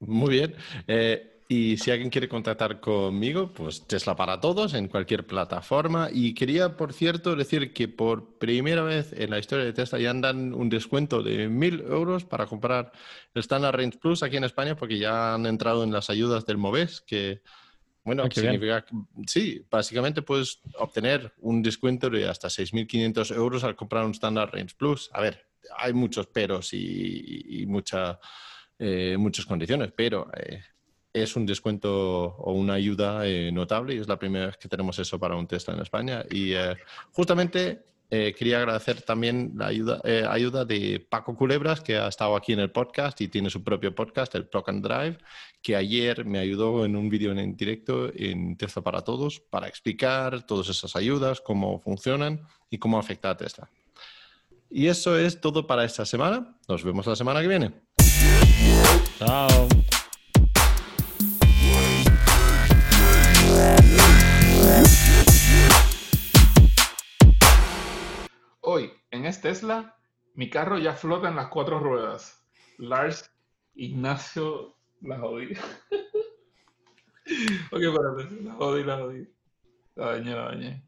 Muy bien. Eh, y si alguien quiere contactar conmigo, pues Tesla para todos en cualquier plataforma. Y quería, por cierto, decir que por primera vez en la historia de Tesla ya dan un descuento de mil euros para comprar el Standard Range Plus aquí en España, porque ya han entrado en las ayudas del MOVES, que, bueno, ah, significa que, sí, básicamente puedes obtener un descuento de hasta 6.500 euros al comprar un Standard Range Plus. A ver, hay muchos peros y, mucha, eh, muchas condiciones, pero eh, es un descuento o una ayuda eh, notable y es la primera vez que tenemos eso para un Tesla en España. Y eh, justamente eh, quería agradecer también la ayuda, ayuda de Paco Culebras, que ha estado aquí en el podcast y tiene su propio podcast, el Plug and Drive, que ayer me ayudó en un vídeo en directo en Tesla para Todos para explicar todas esas ayudas, cómo funcionan y cómo afecta a Tesla. Y eso es todo para esta semana. Nos vemos la semana que viene. Chao. Hoy, en este Tesla, mi carro ya flota en las cuatro ruedas. Lars Ignacio la jodí. (laughs) ok, espérate, la jodí, la jodí. La dañé, la dañé.